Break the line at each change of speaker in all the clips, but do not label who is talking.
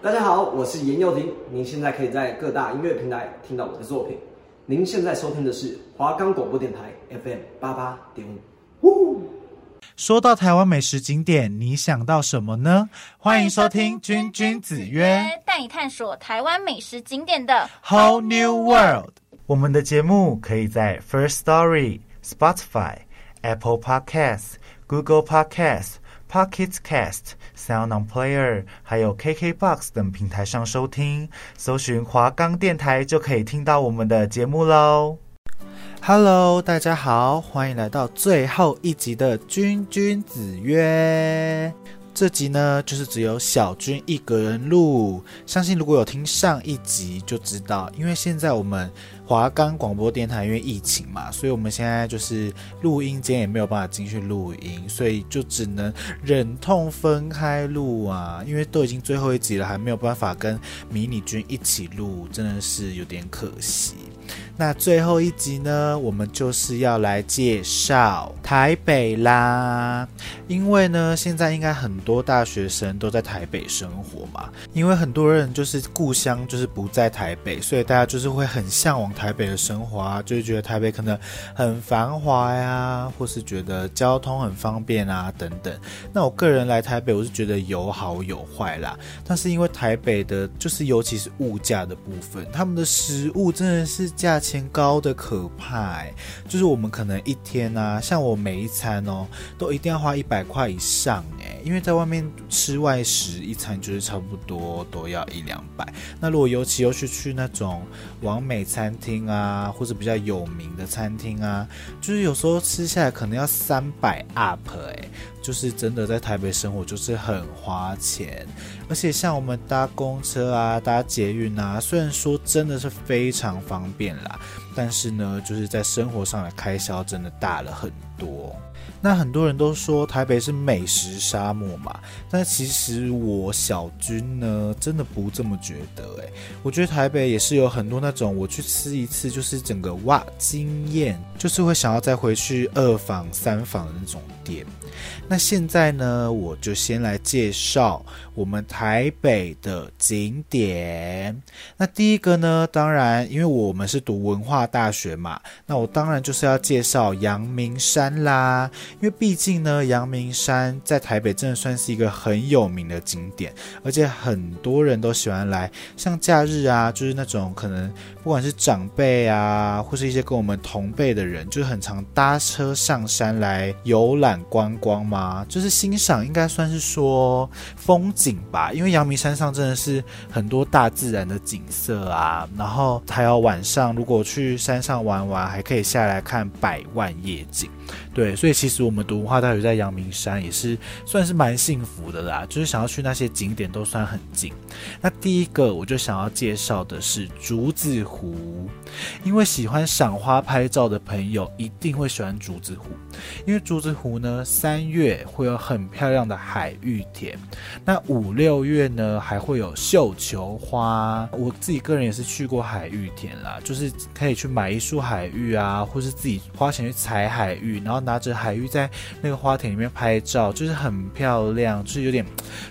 大家好，我是严幼婷。您现在可以在各大音乐平台听到我的作品。您现在收听的是华冈广播电台 FM 八八点五。
说到台湾美食景点，你想到什么呢？欢迎收听《君君子约》，
带你探索台湾美食景点的
Whole New World。我们的节目可以在 First Story、Spotify、Apple Podcasts、Google Podcasts、Pocket Cast、Sound On Player，还有 KKBox 等平台上收听，搜寻华冈电台就可以听到我们的节目喽。Hello，大家好，欢迎来到最后一集的《君君子约》。这集呢，就是只有小君一个人录。相信如果有听上一集就知道，因为现在我们华冈广播电台因为疫情嘛，所以我们现在就是录音间也没有办法进去录音，所以就只能忍痛分开录啊。因为都已经最后一集了，还没有办法跟迷你君一起录，真的是有点可惜。那最后一集呢，我们就是要来介绍台北啦。因为呢，现在应该很多大学生都在台北生活嘛。因为很多人就是故乡就是不在台北，所以大家就是会很向往台北的生活啊，就是觉得台北可能很繁华呀，或是觉得交通很方便啊等等。那我个人来台北，我是觉得有好有坏啦。但是因为台北的，就是尤其是物价的部分，他们的食物真的是。价钱高的可怕，就是我们可能一天啊，像我每一餐哦，都一定要花一百块以上哎，因为在外面吃外食一餐就是差不多都要一两百。那如果尤其又是去那种完美餐厅啊，或者比较有名的餐厅啊，就是有时候吃下来可能要三百 up 哎。就是真的在台北生活就是很花钱，而且像我们搭公车啊、搭捷运啊，虽然说真的是非常方便啦，但是呢，就是在生活上的开销真的大了很多。那很多人都说台北是美食沙漠嘛，但其实我小军呢，真的不这么觉得诶，我觉得台北也是有很多那种我去吃一次就是整个哇惊艳，就是会想要再回去二访三访的那种店。那现在呢，我就先来介绍我们台北的景点。那第一个呢，当然因为我们是读文化大学嘛，那我当然就是要介绍阳明山啦。因为毕竟呢，阳明山在台北真的算是一个很有名的景点，而且很多人都喜欢来。像假日啊，就是那种可能不管是长辈啊，或是一些跟我们同辈的人，就是很常搭车上山来游览观光光吗，就是欣赏，应该算是说风景吧。因为阳明山上真的是很多大自然的景色啊，然后还有晚上如果去山上玩玩，还可以下来看百万夜景。对，所以其实我们读文化大学在阳明山也是算是蛮幸福的啦，就是想要去那些景点都算很近。那第一个我就想要介绍的是竹子湖，因为喜欢赏花拍照的朋友一定会喜欢竹子湖，因为竹子湖呢，三月会有很漂亮的海芋田，那五六月呢还会有绣球花。我自己个人也是去过海芋田啦，就是可以去买一束海芋啊，或是自己花钱去采海芋，然后拿着海芋在那个花田里面拍照，就是很漂亮，就是有点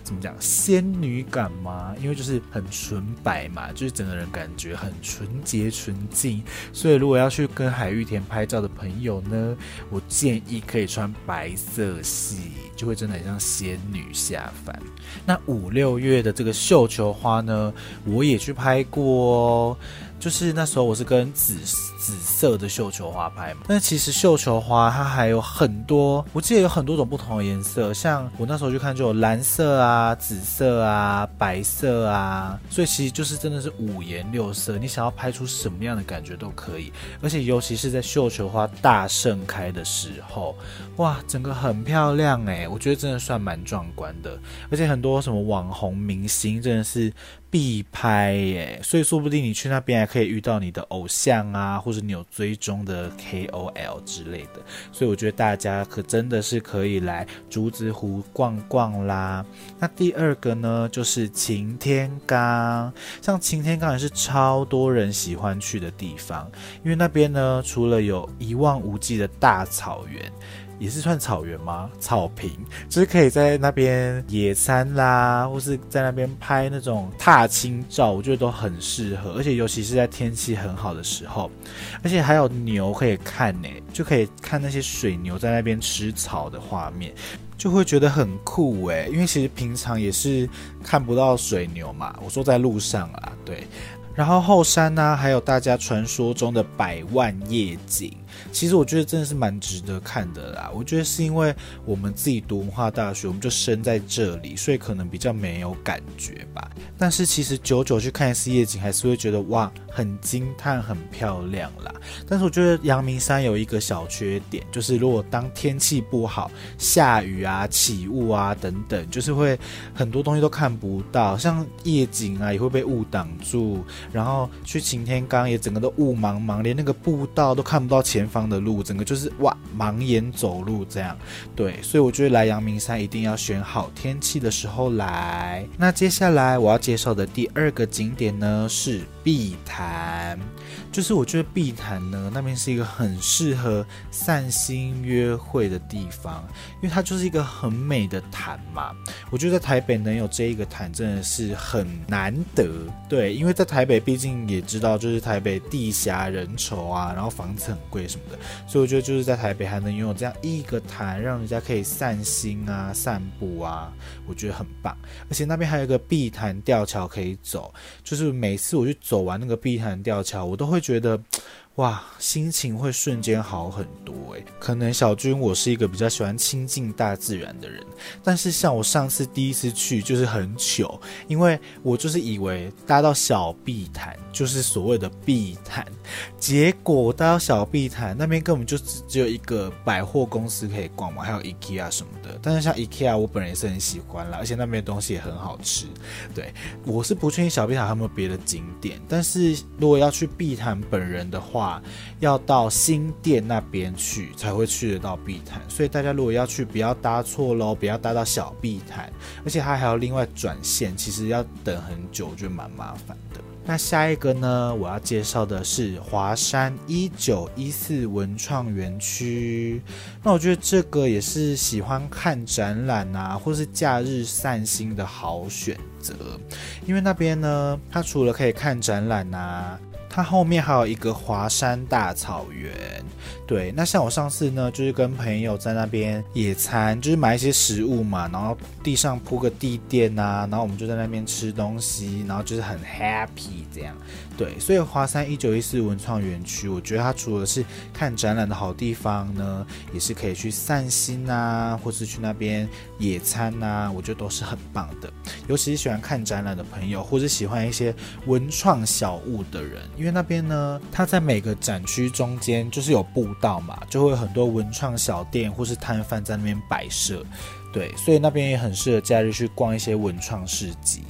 怎么讲仙女感嘛，因为就是很纯白嘛，就是整个人感觉很纯洁纯净。所以如果要去跟海芋田拍照的朋友呢，我建议可以穿白色系，就会真的很像仙女下凡。那五六月的这个绣球花呢，我也去拍过哦。就是那时候我是跟紫紫色的绣球花拍嘛，但其实绣球花它还有很多，我记得有很多种不同的颜色，像我那时候去看就有蓝色啊、紫色啊、白色啊，所以其实就是真的是五颜六色，你想要拍出什么样的感觉都可以，而且尤其是在绣球花大盛开的时候，哇，整个很漂亮诶，我觉得真的算蛮壮观的，而且很多什么网红明星真的是。必拍耶，所以说不定你去那边还可以遇到你的偶像啊，或者你有追踪的 KOL 之类的。所以我觉得大家可真的是可以来竹子湖逛逛啦。那第二个呢，就是擎天岗，像擎天岗也是超多人喜欢去的地方，因为那边呢，除了有一望无际的大草原。也是算草原吗？草坪，就是可以在那边野餐啦，或是在那边拍那种踏青照，我觉得都很适合。而且尤其是在天气很好的时候，而且还有牛可以看呢，就可以看那些水牛在那边吃草的画面，就会觉得很酷诶。因为其实平常也是看不到水牛嘛，我说在路上啊，对。然后后山呢、还有大家传说中的百万夜景。其实我觉得真的是蛮值得看的啦。我觉得是因为我们自己读文化大学，我们就生在这里，所以可能比较没有感觉吧。但是其实久久去看一次夜景，还是会觉得哇，很惊叹，很漂亮啦。但是我觉得阳明山有一个小缺点，就是如果当天气不好，下雨啊、起雾啊等等，就是会很多东西都看不到，像夜景啊也会被雾挡住，然后去擎天岗也整个都雾茫茫，连那个步道都看不到前方的路，整个就是哇，盲眼走路这样。对，所以我觉得来阳明山一定要选好天气的时候来。那接下来我要介绍的第二个景点呢是碧潭。就是我觉得碧潭呢，那边是一个很适合散心约会的地方，因为它就是一个很美的潭嘛。我觉得在台北能有这一个潭真的是很难得，对，因为在台北毕竟也知道，就是台北地狭人稠啊，然后房子很贵所以我觉得就是在台北还能拥有这样一个潭，让人家可以散心啊、散步啊，我觉得很棒。而且那边还有一个碧潭吊桥可以走，就是每次我去走完那个碧潭吊桥，我都会。觉得。哇，心情会瞬间好很多诶。可能小军我是一个比较喜欢亲近大自然的人，但是像我上次第一次去就是很糗，因为我就是以为搭到小碧潭就是所谓的碧潭，结果搭到小碧潭那边根本就只只有一个百货公司可以逛嘛，还有 IKEA 什么的。但是像 IKEA 我本人也是很喜欢啦，而且那边的东西也很好吃。对，我是不确定小碧潭还有没有别的景点，但是如果要去碧潭本人的话要到新店那边去才会去得到碧潭，所以大家如果要去，不要搭错喽，不要搭到小碧潭，而且它还要另外转线，其实要等很久，就蛮麻烦的。那下一个呢，我要介绍的是华山一九一四文创园区。那我觉得这个也是喜欢看展览啊，或是假日散心的好选择，因为那边呢，它除了可以看展览啊。它后面还有一个华山大草原，对。那像我上次呢，就是跟朋友在那边野餐，就是买一些食物嘛，然后地上铺个地垫啊，然后我们就在那边吃东西，然后就是很 happy 这样。对，所以华山一九一四文创园区，我觉得它除了是看展览的好地方呢，也是可以去散心啊，或是去那边野餐啊，我觉得都是很棒的。尤其是喜欢看展览的朋友，或者喜欢一些文创小物的人，因为。因为那边呢，它在每个展区中间就是有步道嘛，就会有很多文创小店或是摊贩在那边摆设，对，所以那边也很适合假日去逛一些文创市集。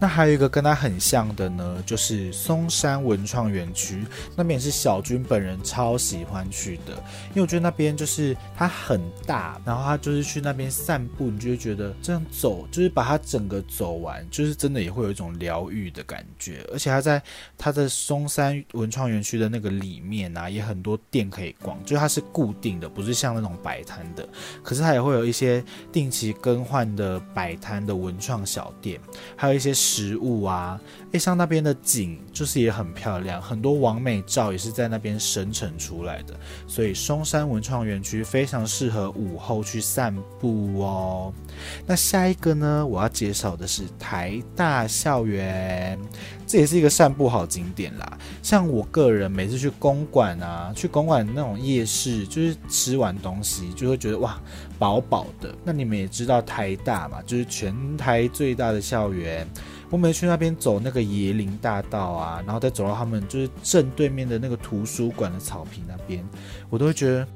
那还有一个跟它很像的呢，就是松山文创园区，那边也是小军本人超喜欢去的，因为我觉得那边就是它很大，然后他就是去那边散步，你就会觉得这样走就是把它整个走完，就是真的也会有一种疗愈的感觉，而且它在它的松山文创园区的那个里面啊，也很多店可以逛，就是它是固定的，不是像那种摆摊的，可是它也会有一些定期更换的摆摊的文创小店，还有一些。食物啊，诶，像那边的景就是也很漂亮，很多网美照也是在那边生成出来的，所以松山文创园区非常适合午后去散步哦。那下一个呢，我要介绍的是台大校园，这也是一个散步好景点啦。像我个人每次去公馆啊，去公馆那种夜市，就是吃完东西就会觉得哇，饱饱的。那你们也知道台大嘛，就是全台最大的校园。我每次去那边走那个椰林大道啊，然后再走到他们就是正对面的那个图书馆的草坪那边，我都会觉得。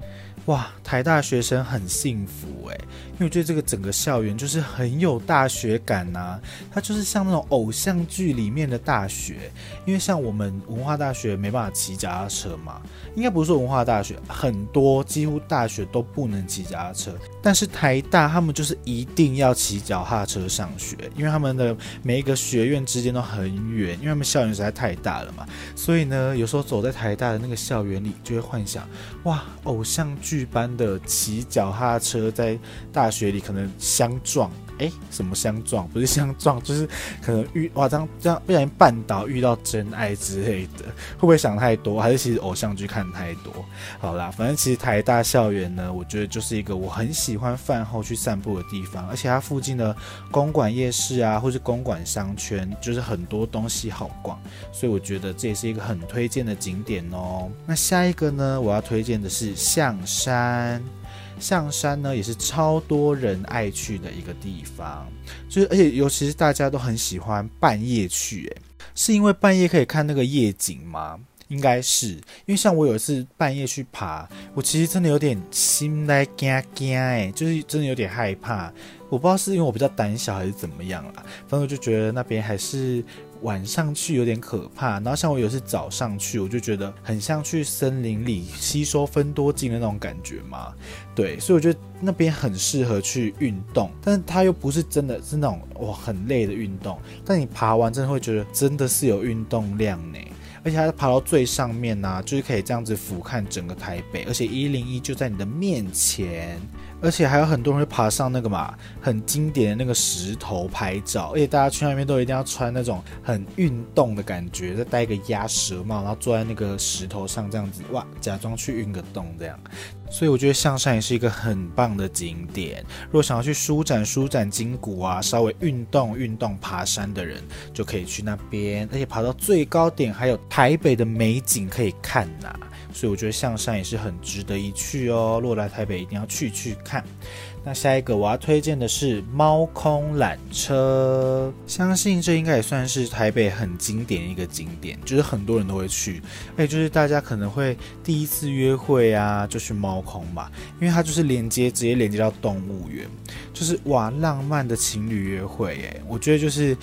哇，台大学生很幸福诶，因为我觉得这个整个校园就是很有大学感呐、它就是像那种偶像剧里面的大学。因为像我们文化大学没办法骑脚踏车嘛，应该不是说文化大学，很多几乎大学都不能骑脚踏车，但是台大他们就是一定要骑脚踏车上学，因为他们的每一个学院之间都很远，因为他们校园实在太大了嘛，所以呢，有时候走在台大的那个校园里，就会幻想，哇，偶像剧。一般的骑脚踏车在大学里可能相撞。哎，什么相撞？不是相撞，就是可能遇哇，这样这样不小心绊倒，遇到真爱之类的，会不会想太多？还是其实偶像剧看太多？好啦，反正其实台大校园呢，我觉得就是一个我很喜欢饭后去散步的地方，而且它附近的公馆夜市啊，或是公馆商圈，就是很多东西好逛，所以我觉得这也是一个很推荐的景点哦。那下一个呢，我要推荐的是象山。象山呢，也是超多人爱去的一个地方，就是而且尤其是大家都很喜欢半夜去，诶，是因为半夜可以看那个夜景吗？应该是，因为像我有一次半夜去爬，我其实真的有点心来惊惊，哎，就是真的有点害怕，我不知道是因为我比较胆小还是怎么样啦，反正我就觉得那边还是。晚上去有点可怕，然后像我有时早上去，我就觉得很像去森林里吸收芬多精的那种感觉嘛。对，所以我觉得那边很适合去运动，但是它又不是真的是那种哇很累的运动，但你爬完真的会觉得真的是有运动量呢。而且它爬到最上面呢、就是可以这样子俯瞰整个台北，而且一零一就在你的面前。而且还有很多人会爬上那个嘛，很经典的那个石头拍照，而且大家去那边都一定要穿那种很运动的感觉，再戴一个鸭舌帽，然后坐在那个石头上这样子，哇，假装去运个动这样。所以我觉得象山也是一个很棒的景点。如果想要去舒展舒展筋骨啊，稍微运动运动爬山的人，就可以去那边，而且爬到最高点还有台北的美景可以看呐、所以我觉得象山也是很值得一去哦。如果来台北，一定要去去看。那下一个我要推荐的是猫空缆车，相信这应该也算是台北很经典一个景点，就是很多人都会去。哎，就是大家可能会第一次约会啊，就去猫空嘛，因为它就是连接，直接连接到动物园，就是哇，浪漫的情侣约会。哎，我觉得就是。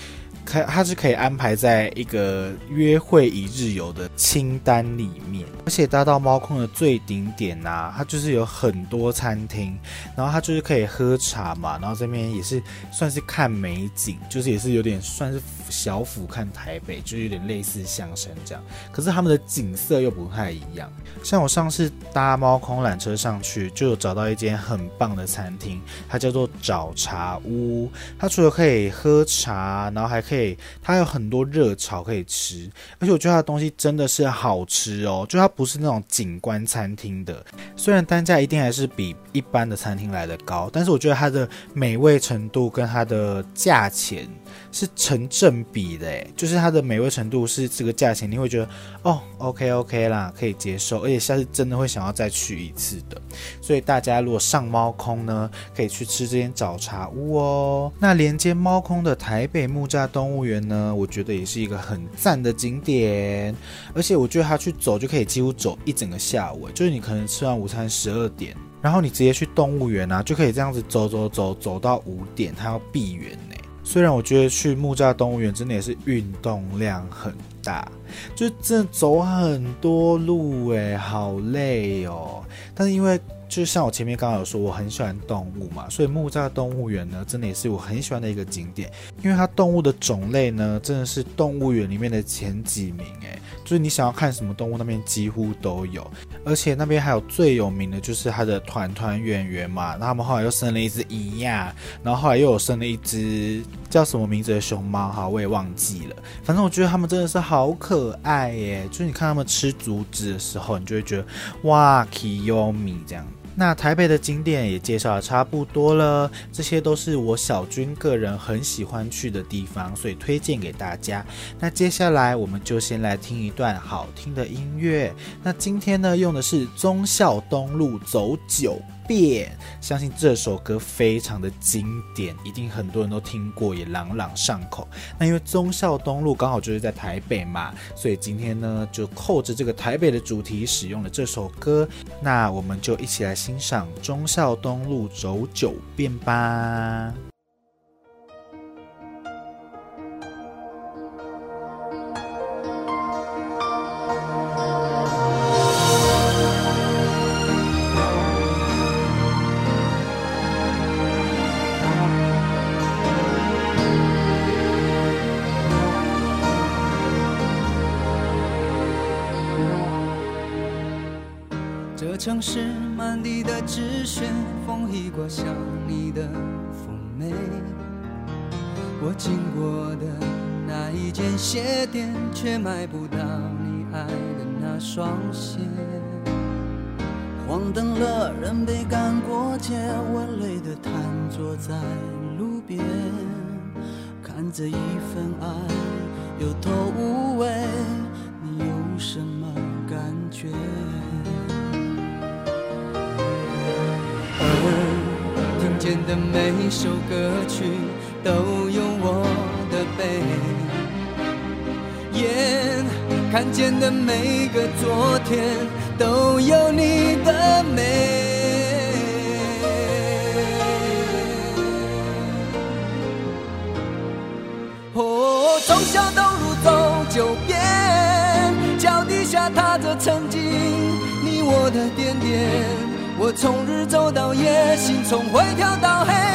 可它是可以安排在一个约会一日游的清单里面，而且搭到猫空的最顶点呐、它就是有很多餐厅，然后它就是可以喝茶嘛，然后这边也是算是看美景，就是也是有点算是小俯瞰台北，就是有点类似象山这样，可是他们的景色又不太一样。像我上次搭猫空缆车上去，就有找到一间很棒的餐厅，它叫做早茶屋，它除了可以喝茶，然后还可以。对，它有很多热炒可以吃，而且我觉得它的东西真的是好吃哦，就它不是那种景观餐厅的，虽然单价一定还是比一般的餐厅来的高，但是我觉得它的美味程度跟它的价钱。是成正比的，就是它的美味程度是这个价钱，你会觉得哦，OK OK 啦，可以接受，而且下次真的会想要再去一次的。所以大家如果上猫空呢，可以去吃这间早茶屋哦。那连接猫空的台北木栅动物园呢，我觉得也是一个很赞的景点，而且我觉得它去走就可以几乎走一整个下午，就是你可能吃完午餐十二点，然后你直接去动物园啊，就可以这样子走走走走到五点，它要闭园。虽然我觉得去木栅动物园真的也是运动量很大，就真的走很多路诶，好累哦。但是因为就像我前面刚刚有说，我很喜欢动物嘛，所以木栅动物园呢，真的也是我很喜欢的一个景点，因为它动物的种类呢，真的是动物园里面的前几名诶。就是你想要看什么动物，那边几乎都有，而且那边还有最有名的就是它的团团圆圆嘛。然后他们后来又生了一只伊亚，然后后来又有生了一只叫什么名字的熊猫，哈，我也忘记了。反正我觉得他们真的是好可爱耶！就是你看他们吃竹子的时候，你就会觉得哇，Kiyomi 这样。那台北的景点也介绍的差不多了，这些都是我小军个人很喜欢去的地方，所以推荐给大家。那接下来我们就先来听一段好听的音乐。那今天呢，用的是忠孝东路走九变，相信这首歌非常的经典，一定很多人都听过，也朗朗上口。那因为忠孝东路刚好就是在台北嘛，所以今天呢就扣着这个台北的主题使用了这首歌。那我们就一起来欣赏忠孝东路走九遍吧。
我经过的那一间鞋店，却买不到你爱的那双鞋。黄灯了，人被赶过街，我累得瘫坐在路边，看着一份爱有头无尾，你有什么感觉？耳听见的每一首歌曲都有我的悲，眼看见的每个昨天。都有你的美。哦，忠孝东路走九遍，脚底下踏着曾经你我的点点。我从日走到夜，心从灰跳到黑。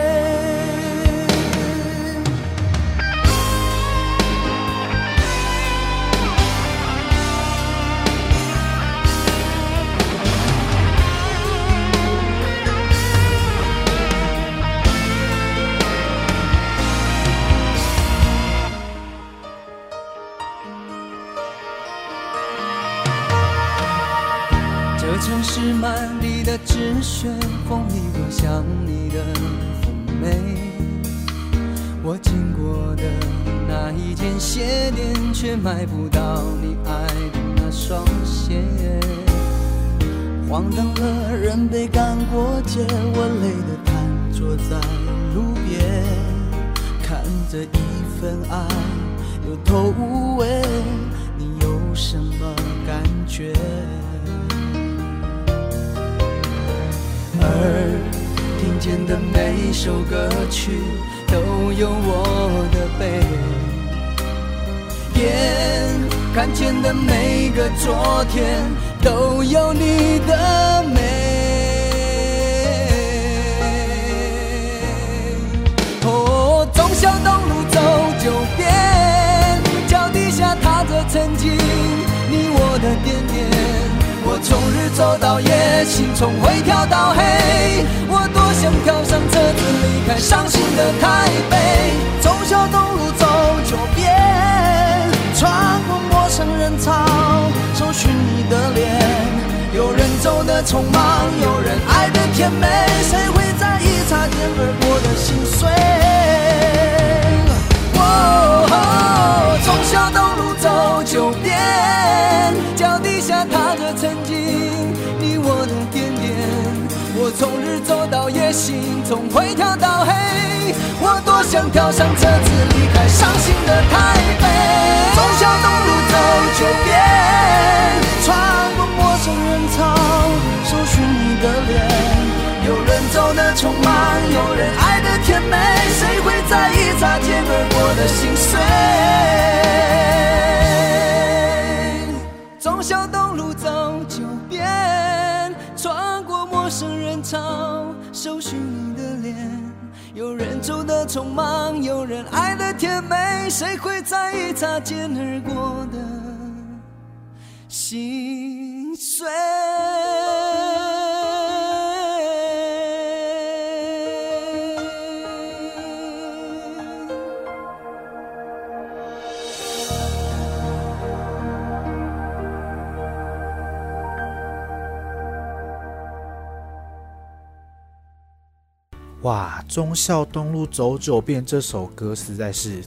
一间鞋店，却买不到你爱的那双鞋。黄灯了，人被赶过街，我累得瘫坐在路边，看着一份爱有头无尾，你有什么感觉？耳听见的每首歌曲都有我的悲，边看见的每个昨天都有你的美。哦，忠孝东路走九遍，脚底下踏着曾经你我的点点。我从日走到夜，心从灰跳到黑。我多想跳上车匆忙，有人爱的甜美，谁会在意擦肩而过的心碎？哦，忠孝东路走九遍，脚底下踏着曾经你我的点点。我从日走到夜，心从灰跳到黑。我多想跳上车子离开伤心的台北。忠孝东路走九遍，穿走得匆忙，有人爱的甜美，谁会在意擦肩而过的心碎？忠孝东路走九遍，穿过陌生人潮，搜寻你的脸。有人走得匆忙，有人爱的甜美，谁会在意擦肩而过的心碎？
哇，忠孝东路走九遍这首歌实在是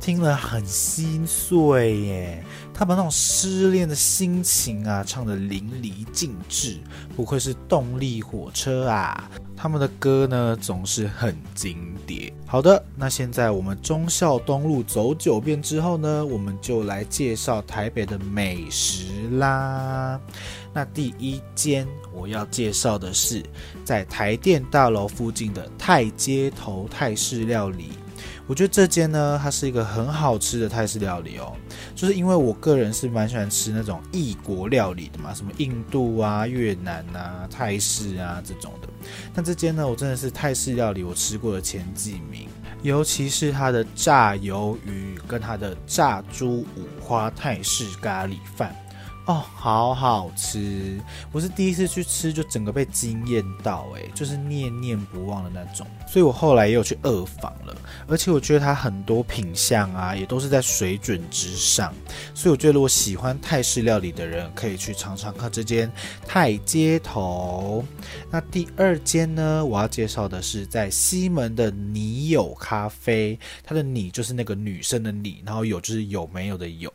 听了很心碎耶！他把那种失恋的心情啊唱得淋漓尽致，不愧是动力火车啊！他们的歌呢总是很经典。好的，那现在我们忠孝东路走九遍之后呢，我们就来介绍台北的美食啦。那第一间我要介绍的是在台电大楼附近的泰街头泰式料理。我觉得这间呢，它是一个很好吃的泰式料理哦。就是因为我个人是蛮喜欢吃那种异国料理的嘛，什么印度啊、越南啊、泰式啊这种的。但这间呢，我真的是泰式料理我吃过的前几名，尤其是它的炸鱿鱼跟它的炸猪五花泰式咖喱饭。哦，好好吃！我是第一次去吃，就整个被惊艳到，哎，就是念念不忘的那种。所以我后来也有去二访了，而且我觉得它很多品相啊，也都是在水准之上。所以我觉得如果喜欢泰式料理的人，可以去尝尝看这间泰街头。那第二间呢，我要介绍的是在西门的你有咖啡，它的你就是那个女生的你，然后有就是有没有的有。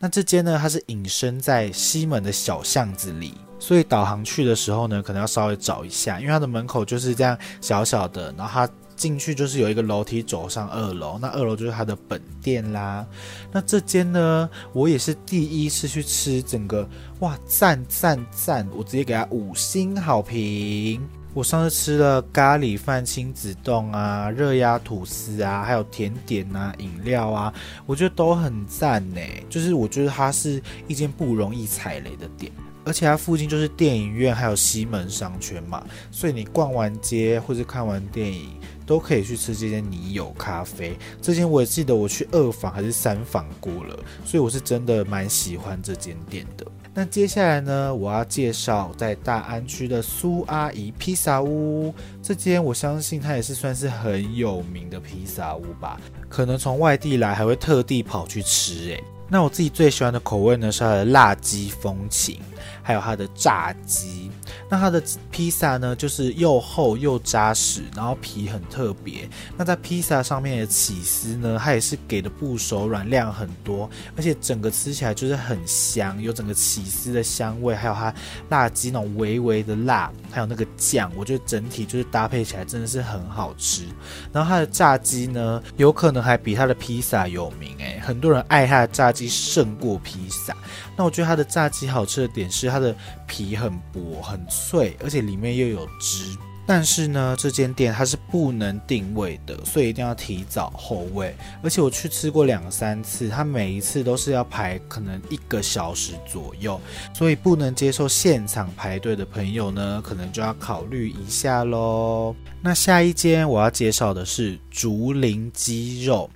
那这间呢，它是隐身在西门的小巷子里，所以导航去的时候呢，可能要稍微找一下，因为它的门口就是这样小小的，然后它进去就是有一个楼梯走上二楼，那二楼就是它的本店啦。那这间呢，我也是第一次去吃，整个哇赞赞赞，我直接给它五星好评。我上次吃了咖喱饭、亲子冻啊、热压吐司啊，还有甜点啊、饮料啊，我觉得都很赞呢。就是我觉得它是一间不容易踩雷的店，而且它附近就是电影院，还有西门商圈嘛，所以你逛完街或者看完电影，都可以去吃这间你有咖啡。这间我也记得我去二房还是三房过了，所以我是真的蛮喜欢这间店的。那接下来呢，我要介绍在大安区的苏阿姨披萨屋。这间我相信它也是算是很有名的披萨屋吧，可能从外地来还会特地跑去吃诶。那我自己最喜欢的口味呢，是它的辣鸡风情，还有它的炸鸡。那它的披萨呢，就是又厚又扎实，然后皮很特别。那在披萨上面的起司呢，它也是给的不手软，量很多，而且整个吃起来就是很香，有整个起司的香味，还有它辣鸡那种微微的辣，还有那个酱，我觉得整体就是搭配起来真的是很好吃。然后它的炸鸡呢，有可能还比它的披萨有名诶，很多人爱它的炸鸡胜过披萨。那我觉得它的炸鸡好吃的点是它的皮很薄很脆，而且里面又有汁。但是呢，这间店它是不能定位的，所以一定要提早候位。而且我去吃过两三次，它每一次都是要排可能一个小时左右，所以不能接受现场排队的朋友呢，可能就要考虑一下喽。那下一间我要介绍的是竹林鸡肉。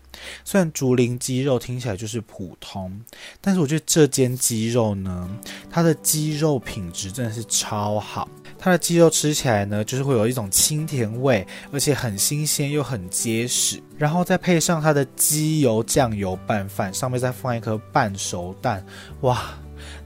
虽然竹林鸡肉听起来就是普通，但是我觉得这间鸡肉呢，它的鸡肉品质真的是超好。它的鸡肉吃起来呢，就是会有一种清甜味，而且很新鲜又很结实。然后再配上它的鸡油酱油拌饭，上面再放一颗半熟蛋，哇！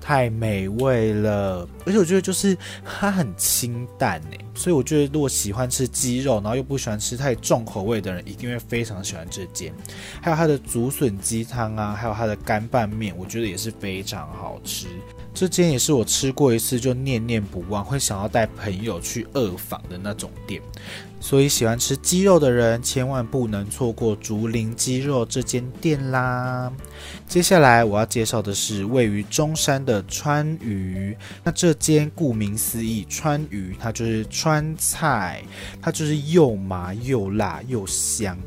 太美味了，而且我觉得就是它很清淡诶，所以我觉得如果喜欢吃鸡肉，然后又不喜欢吃太重口味的人，一定会非常喜欢这间。还有它的竹笋鸡汤啊，还有它的干拌面，我觉得也是非常好吃。这间也是我吃过一次就念念不忘，会想要带朋友去二访的那种店。所以喜欢吃鸡肉的人，千万不能错过竹林鸡肉这间店啦。接下来我要介绍的是位于中山的川渝。那这间顾名思义，川渝它就是川菜，它就是又麻又辣又香。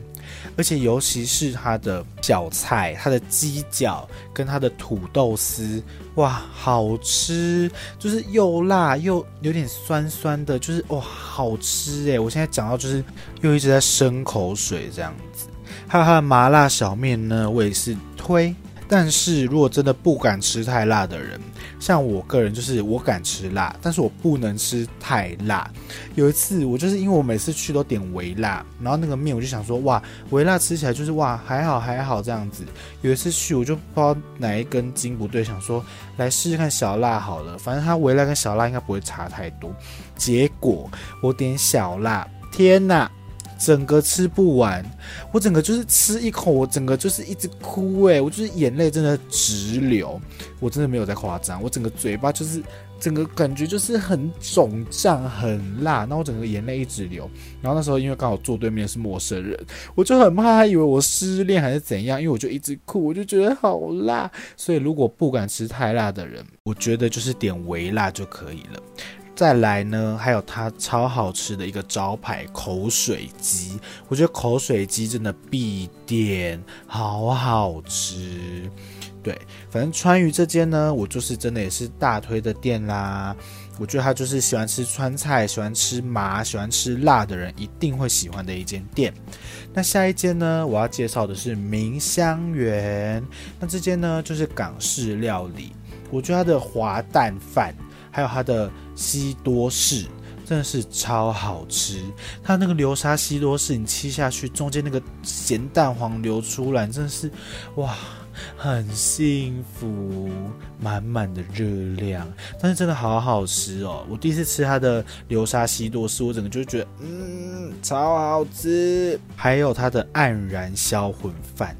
而且尤其是它的小菜，它的鸡脚跟它的土豆丝，哇，好吃！就是又辣又有点酸酸的，就是哇，好吃诶，我现在讲到就是又一直在生口水这样子。还有它的麻辣小面呢，我也是推。但是如果真的不敢吃太辣的人，像我个人就是我敢吃辣，但是我不能吃太辣。有一次我就是因为我每次去都点微辣，然后那个面我就想说哇，微辣吃起来就是哇还好还好这样子。有一次去我就不知道哪一根筋不对，想说来试试看小辣好了，反正它微辣跟小辣应该不会差太多。结果我点小辣，天哪！整个吃不完，我整个就是吃一口，我整个就是一直哭诶，我就是眼泪真的直流，我真的没有在夸张，我整个嘴巴就是整个感觉就是很肿胀、很辣，那我整个眼泪一直流。然后那时候因为刚好坐对面是陌生人，我就很怕他以为我失恋还是怎样，因为我就一直哭，我就觉得好辣。所以如果不敢吃太辣的人，我觉得就是点微辣就可以了。再来呢，还有它超好吃的一个招牌口水鸡，我觉得口水鸡真的必点，好好吃。对，反正川渝这间呢，我就是真的也是大推的店啦。我觉得他就是喜欢吃川菜、喜欢吃麻、喜欢吃辣的人一定会喜欢的一间店。那下一间呢，我要介绍的是明香园。那这间呢，就是港式料理。我觉得它的滑蛋饭，还有它的西多士，真的是超好吃。它那个流沙西多士，你吃下去，中间那个咸蛋黄流出来，真的是哇！很幸福，满满的热量，但是真的好好吃哦！我第一次吃它的流沙西多士，我整个就觉得，嗯，超好吃。还有它的黯然销魂饭，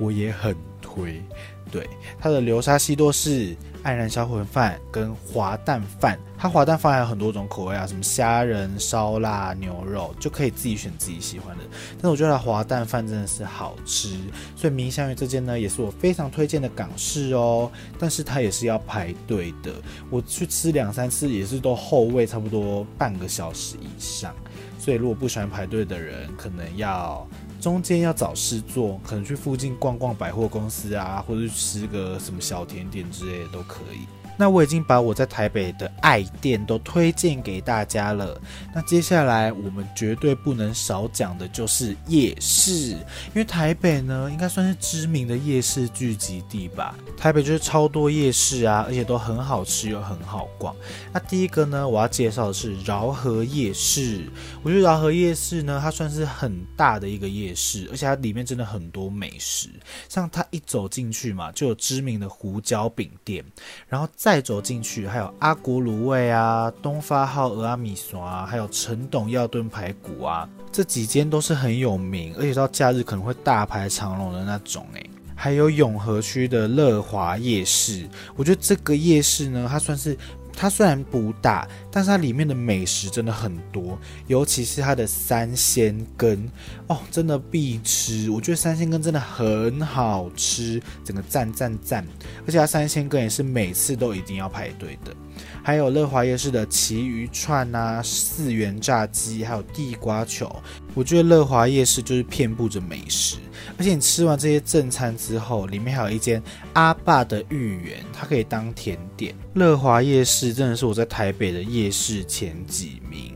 我也很推。对，它的流沙西多士。黯然销魂饭跟滑蛋饭，它滑蛋饭还有很多种口味啊，什么虾仁、烧腊、牛肉，就可以自己选自己喜欢的。但是我觉得它滑蛋饭真的是好吃，所以明香园这间呢，也是我非常推荐的港式哦。但是它也是要排队的，我去吃两三次也是都后位差不多半个小时以上。所以如果不喜欢排队的人，可能要。中间要找事做，可能去附近逛逛百货公司啊，或者去吃个什么小甜点之类的都可以。那我已经把我在台北的爱店都推荐给大家了。那接下来我们绝对不能少讲的就是夜市，因为台北呢应该算是知名的夜市聚集地吧。台北就是超多夜市啊，而且都很好吃又很好逛。那第一个呢，我要介绍的是饶河夜市。我觉得饶河夜市呢，它算是很大的一个夜市，而且它里面真的很多美食。像它一走进去嘛，就有知名的胡椒饼店，然后。再走进去，还有阿国卤味啊、东发号俄阿米索啊，还有陈董要炖排骨啊，这几间都是很有名，而且到假日可能会大排长龙的那种诶。还有永和区的乐华夜市，我觉得这个夜市呢，它算是。它虽然不大，但是它里面的美食真的很多，尤其是它的三鲜羹哦，真的必吃。我觉得三鲜羹真的很好吃，整个赞赞赞！而且它三鲜羹也是每次都一定要排队的。还有乐华夜市的旗鱼串啊、四元炸鸡，还有地瓜球。我觉得乐华夜市就是遍布着美食，而且你吃完这些正餐之后，里面还有一间阿爸的芋圆，它可以当甜点。乐华夜市真的是我在台北的夜市前几名。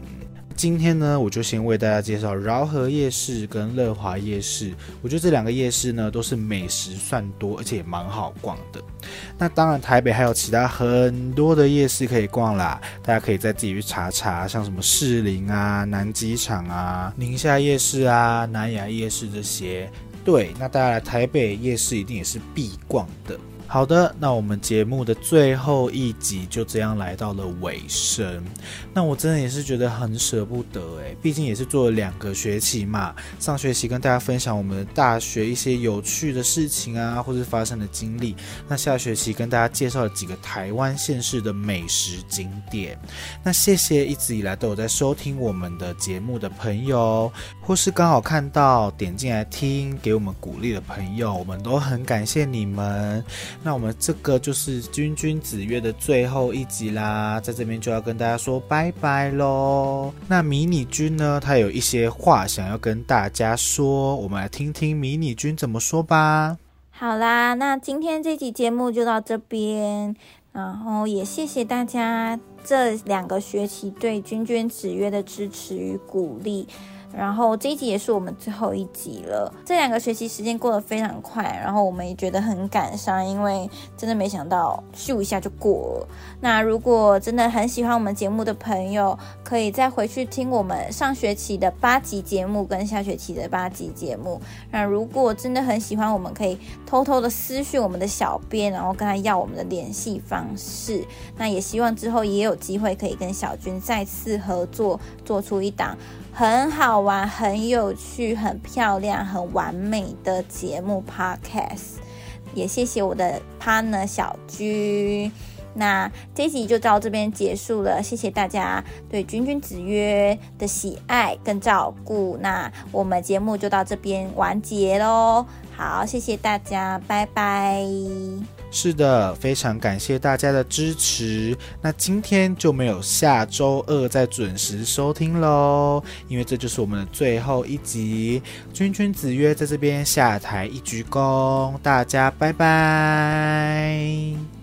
今天呢，我就先为大家介绍饶河夜市跟乐华夜市。我觉得这两个夜市呢，都是美食算多，而且也蛮好逛的。那当然，台北还有其他很多的夜市可以逛啦，大家可以再自己去查查，像什么士林啊、南机场啊、宁夏夜市啊、南雅夜市这些。对，那大家来台北夜市一定也是必逛的。好的，那我们节目的最后一集就这样来到了尾声。那我真的也是觉得很舍不得诶，毕竟也是做了两个学期嘛。上学期跟大家分享我们的大学一些有趣的事情啊，或是发生的经历。那下学期跟大家介绍了几个台湾县市的美食景点。那谢谢一直以来都有在收听我们的节目的朋友，或是刚好看到点进来听给我们鼓励的朋友，我们都很感谢你们。那我们这个就是君君子约的最后一集啦，在这边就要跟大家说拜拜喽。那迷你君呢，他有一些话想要跟大家说，我们来听听迷你君怎么说吧。
好啦，那今天这集节目就到这边，然后也谢谢大家这两个学期对君君子约的支持与鼓励。然后这一集也是我们最后一集了。这两个学期时间过得非常快，然后我们也觉得很感伤，因为真的没想到咻一下就过了。那如果真的很喜欢我们节目的朋友，可以再回去听我们上学期的八集节目跟下学期的八集节目。那如果真的很喜欢，我们可以偷偷的私讯我们的小编，然后跟他要我们的联系方式。那也希望之后也有机会可以跟小军再次合作，做出一档。很好玩、很有趣、很漂亮、很完美的节目 Podcast，也谢谢我的 partner 小君。那这集就到这边结束了，谢谢大家对君君子约的喜爱跟照顾。那我们节目就到这边完结喽。好，谢谢大家，拜拜。
是的，非常感谢大家的支持。那今天就没有下周二再准时收听喽，因为这就是我们的最后一集。君君子曰在这边下台一鞠躬，大家拜拜。